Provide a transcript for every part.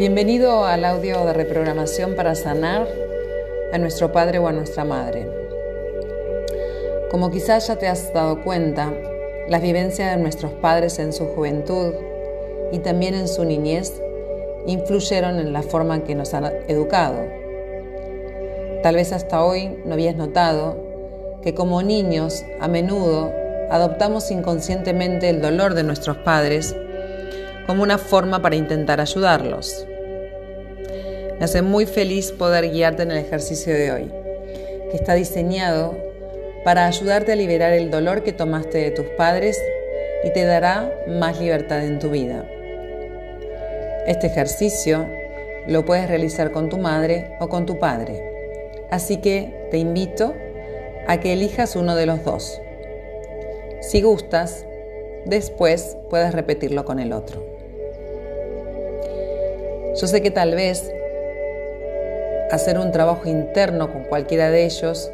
Bienvenido al audio de reprogramación para sanar a nuestro padre o a nuestra madre. Como quizás ya te has dado cuenta, las vivencias de nuestros padres en su juventud y también en su niñez influyeron en la forma en que nos han educado. Tal vez hasta hoy no habías notado que como niños a menudo adoptamos inconscientemente el dolor de nuestros padres como una forma para intentar ayudarlos. Me hace muy feliz poder guiarte en el ejercicio de hoy, que está diseñado para ayudarte a liberar el dolor que tomaste de tus padres y te dará más libertad en tu vida. Este ejercicio lo puedes realizar con tu madre o con tu padre, así que te invito a que elijas uno de los dos. Si gustas, después puedes repetirlo con el otro. Yo sé que tal vez hacer un trabajo interno con cualquiera de ellos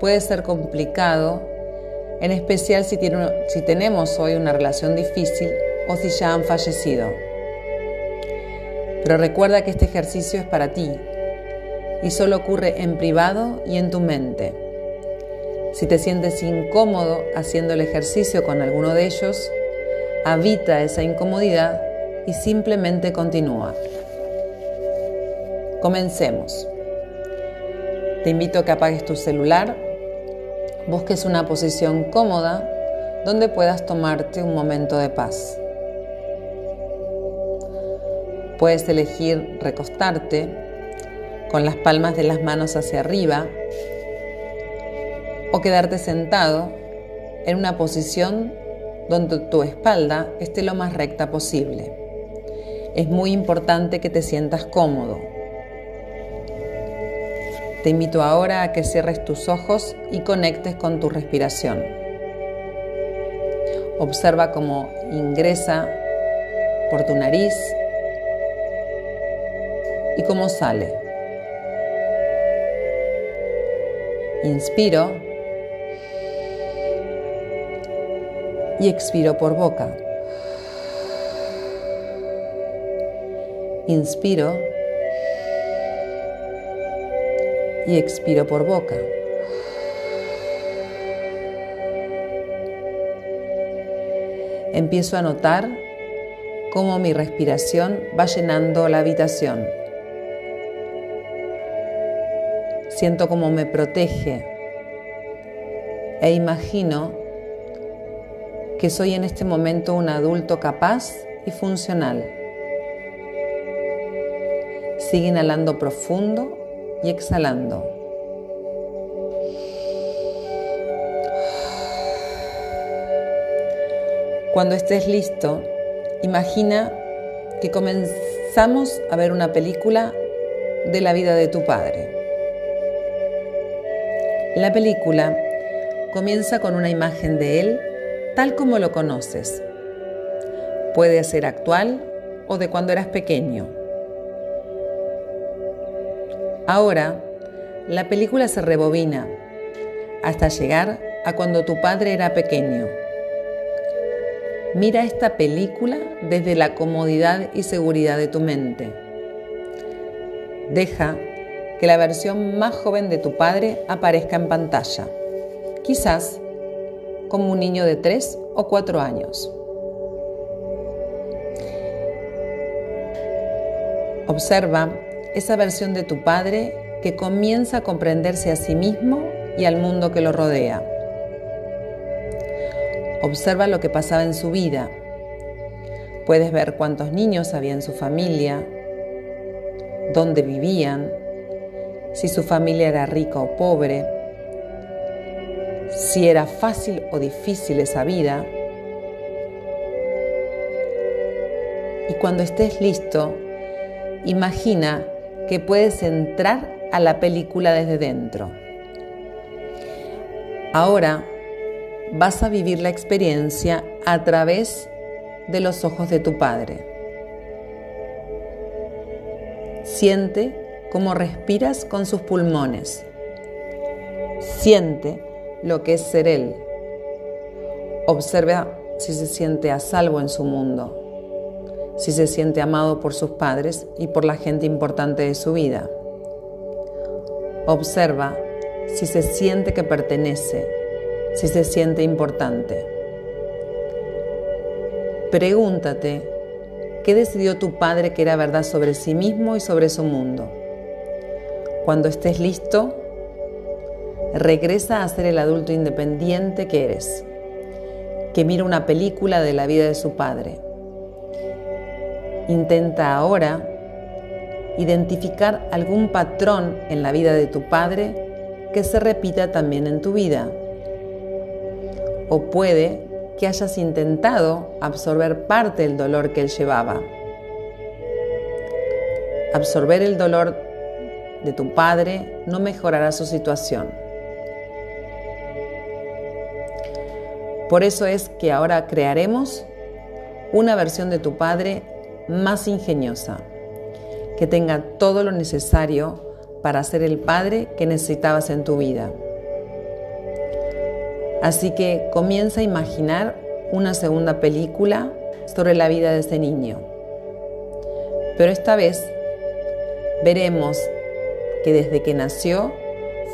puede ser complicado, en especial si, tenemos hoy una relación difícil o si ya han fallecido. Pero recuerda que este ejercicio es para ti y solo ocurre en privado y en tu mente. Si te sientes incómodo haciendo el ejercicio con alguno de ellos, habita esa incomodidad y simplemente continúa. Comencemos. Te invito a que apagues tu celular, busques una posición cómoda donde puedas tomarte un momento de paz. Puedes elegir recostarte con las palmas de las manos hacia arriba o quedarte sentado en una posición donde tu espalda esté lo más recta posible. Es muy importante que te sientas cómodo. Te invito ahora a que cierres tus ojos y conectes con tu respiración. Observa cómo ingresa por tu nariz y cómo sale. Inspiro y expiro por boca. Inspiro y expiro por boca. Empiezo a notar cómo mi respiración va llenando la habitación. Siento cómo me protege e imagino que soy en este momento un adulto capaz y funcional. Sigue inhalando profundo y exhalando. Cuando estés listo, imagina que comenzamos a ver una película de la vida de tu padre. La película comienza con una imagen de él tal como lo conoces. Puede ser actual o de cuando eras pequeño. Ahora, la película se rebobina hasta llegar a cuando tu padre era pequeño. Mira esta película desde la comodidad y seguridad de tu mente. Deja que la versión más joven de tu padre aparezca en pantalla, quizás como un niño de 3 o 4 años. Observa esa versión de tu padre que comienza a comprenderse a sí mismo y al mundo que lo rodea. Observa lo que pasaba en su vida. Puedes ver cuántos niños había en su familia, dónde vivían, si su familia era rica o pobre, si era fácil o difícil esa vida. Y cuando estés listo, imagina que puedes entrar a la película desde dentro. Ahora vas a vivir la experiencia a través de los ojos de tu Padre. Siente cómo respiras con sus pulmones. Siente lo que es ser Él. Observa si se siente a salvo en su mundo. Si se siente amado por sus padres y por la gente importante de su vida. Observa si se siente que pertenece, si se siente importante. Pregúntate, ¿qué decidió tu padre que era verdad sobre sí mismo y sobre su mundo? Cuando estés listo, regresa a ser el adulto independiente que eres, que mira una película de la vida de su padre. Intenta ahora identificar algún patrón en la vida de tu padre que se repita también en tu vida. O puede que hayas intentado absorber parte del dolor que él llevaba. Absorber el dolor de tu padre no mejorará su situación. Por eso es que ahora crearemos una versión de tu padre más ingeniosa, que tenga todo lo necesario para ser el padre que necesitabas en tu vida. Así que comienza a imaginar una segunda película sobre la vida de ese niño. Pero esta vez veremos que desde que nació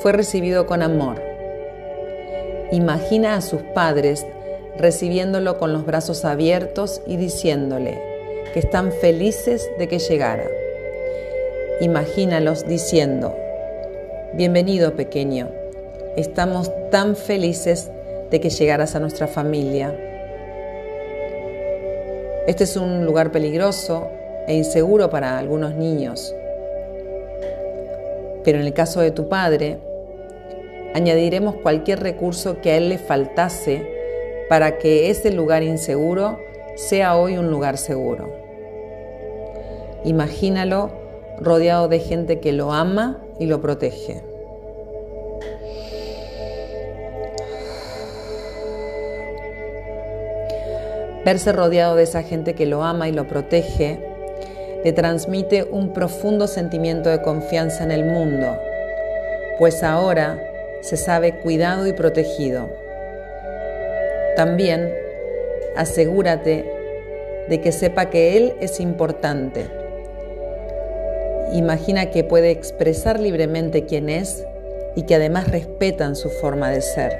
fue recibido con amor. Imagina a sus padres recibiéndolo con los brazos abiertos y diciéndole que están felices de que llegara. Imagínalos diciendo, bienvenido pequeño, estamos tan felices de que llegaras a nuestra familia. Este es un lugar peligroso e inseguro para algunos niños. Pero en el caso de tu padre, añadiremos cualquier recurso que a él le faltase para que ese lugar inseguro sea hoy un lugar seguro. Imagínalo rodeado de gente que lo ama y lo protege. Verse rodeado de esa gente que lo ama y lo protege le transmite un profundo sentimiento de confianza en el mundo, pues ahora se sabe cuidado y protegido. También asegúrate de que sepa que Él es importante. Imagina que puede expresar libremente quién es y que además respetan su forma de ser.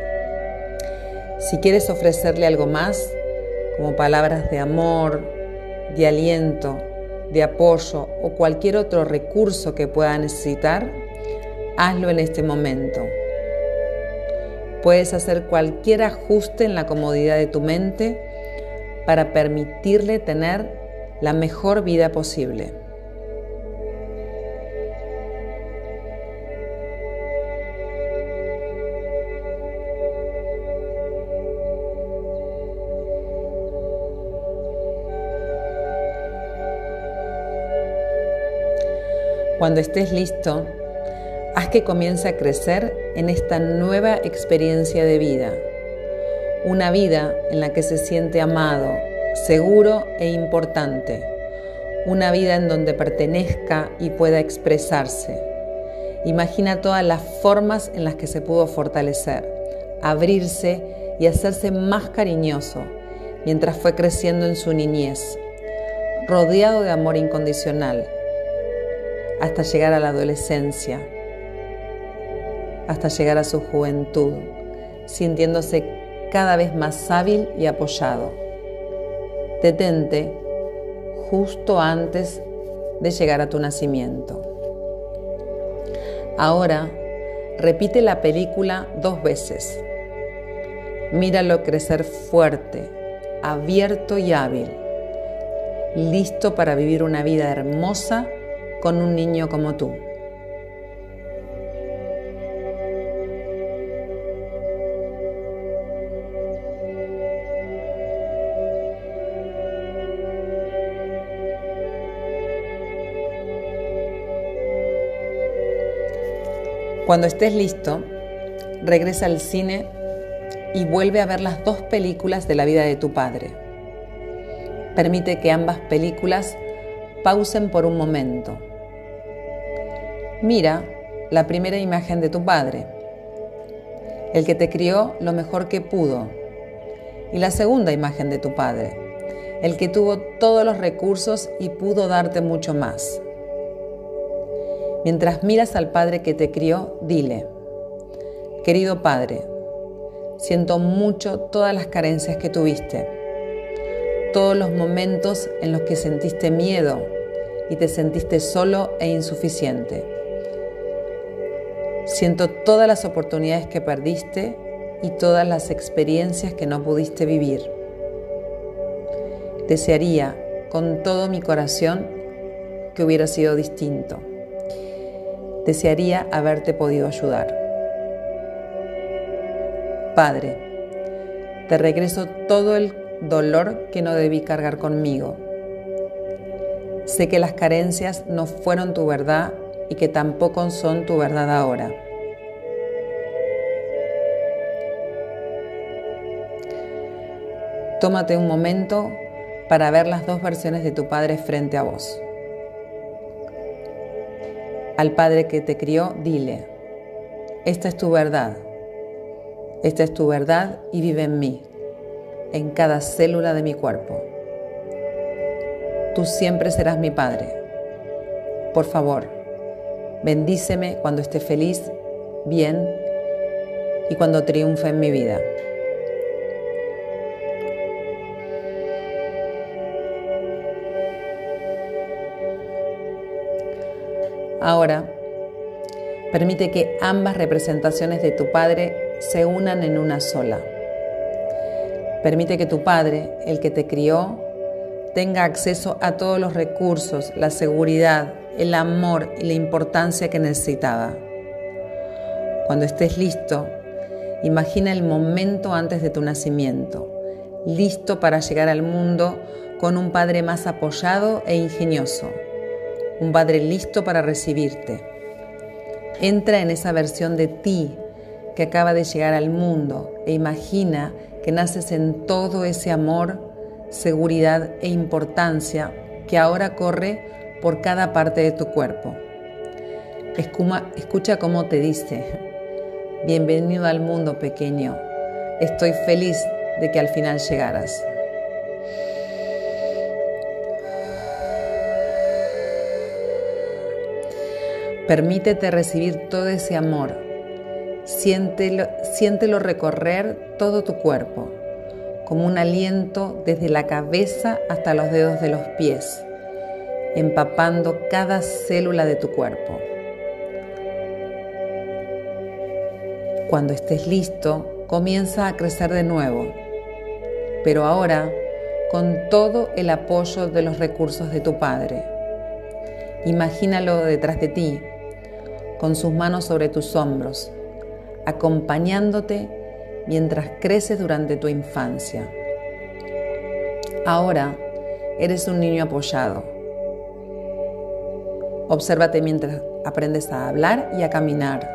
Si quieres ofrecerle algo más, como palabras de amor, de aliento, de apoyo o cualquier otro recurso que pueda necesitar, hazlo en este momento. Puedes hacer cualquier ajuste en la comodidad de tu mente para permitirle tener la mejor vida posible. Cuando estés listo, haz que comience a crecer en esta nueva experiencia de vida. Una vida en la que se siente amado, seguro e importante. Una vida en donde pertenezca y pueda expresarse. Imagina todas las formas en las que se pudo fortalecer, abrirse y hacerse más cariñoso mientras fue creciendo en su niñez, rodeado de amor incondicional hasta llegar a la adolescencia, hasta llegar a su juventud, sintiéndose cada vez más hábil y apoyado. Detente justo antes de llegar a tu nacimiento. Ahora, repite la película dos veces. Míralo crecer fuerte, abierto y hábil, listo para vivir una vida hermosa con un niño como tú. Cuando estés listo, regresa al cine y vuelve a ver las dos películas de la vida de tu padre. Permite que ambas películas pausen por un momento Mira la primera imagen de tu padre, el que te crió lo mejor que pudo, y la segunda imagen de tu padre, el que tuvo todos los recursos y pudo darte mucho más. Mientras miras al Padre que te crió, dile, querido Padre, siento mucho todas las carencias que tuviste, todos los momentos en los que sentiste miedo y te sentiste solo e insuficiente. Siento todas las oportunidades que perdiste y todas las experiencias que no pudiste vivir. Desearía con todo mi corazón que hubiera sido distinto. Desearía haberte podido ayudar. Padre, te regreso todo el dolor que no debí cargar conmigo. Sé que las carencias no fueron tu verdad y que tampoco son tu verdad ahora. Tómate un momento para ver las dos versiones de tu Padre frente a vos. Al Padre que te crió, dile, esta es tu verdad, esta es tu verdad y vive en mí, en cada célula de mi cuerpo. Tú siempre serás mi Padre. Por favor, bendíceme cuando esté feliz, bien y cuando triunfe en mi vida. Ahora, permite que ambas representaciones de tu Padre se unan en una sola. Permite que tu Padre, el que te crió, tenga acceso a todos los recursos, la seguridad, el amor y la importancia que necesitaba. Cuando estés listo, imagina el momento antes de tu nacimiento, listo para llegar al mundo con un Padre más apoyado e ingenioso un Padre listo para recibirte. Entra en esa versión de ti que acaba de llegar al mundo e imagina que naces en todo ese amor, seguridad e importancia que ahora corre por cada parte de tu cuerpo. escucha cómo te dice, bienvenido al mundo pequeño, estoy feliz de que al final llegaras. Permítete recibir todo ese amor. Siéntelo, recorrer todo tu cuerpo, como un aliento desde la cabeza hasta los dedos de los pies, empapando cada célula de tu cuerpo. Cuando estés listo, comienza a crecer de nuevo, pero ahora con todo el apoyo de los recursos de tu Padre. Imagínalo detrás de ti, con sus manos sobre tus hombros, acompañándote mientras creces durante tu infancia. Ahora eres un niño apoyado. Obsérvate mientras aprendes a hablar y a caminar.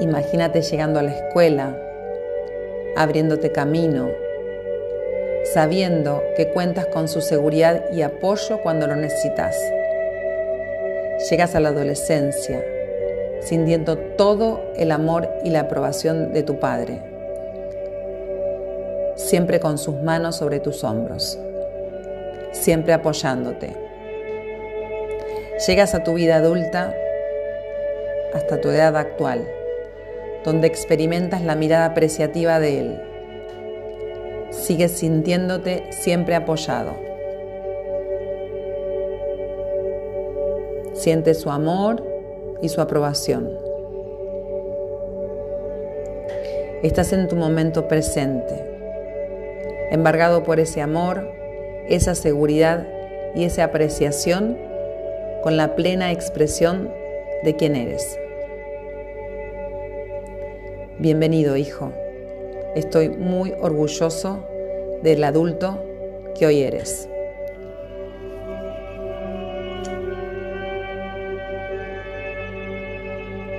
Imagínate llegando a la escuela, abriéndote camino, sabiendo que cuentas con su seguridad y apoyo cuando lo necesitas. Llegas a la adolescencia sintiendo todo el amor y la aprobación de tu Padre, siempre con sus manos sobre tus hombros, siempre apoyándote. Llegas a tu vida adulta hasta tu edad actual, donde experimentas la mirada apreciativa de Él. Sigues sintiéndote siempre apoyado Siente su amor y su aprobación. Estás en tu momento presente, embargado por ese amor, esa seguridad y esa apreciación con la plena expresión de quién eres. Bienvenido, hijo. Estoy muy orgulloso del adulto que hoy eres.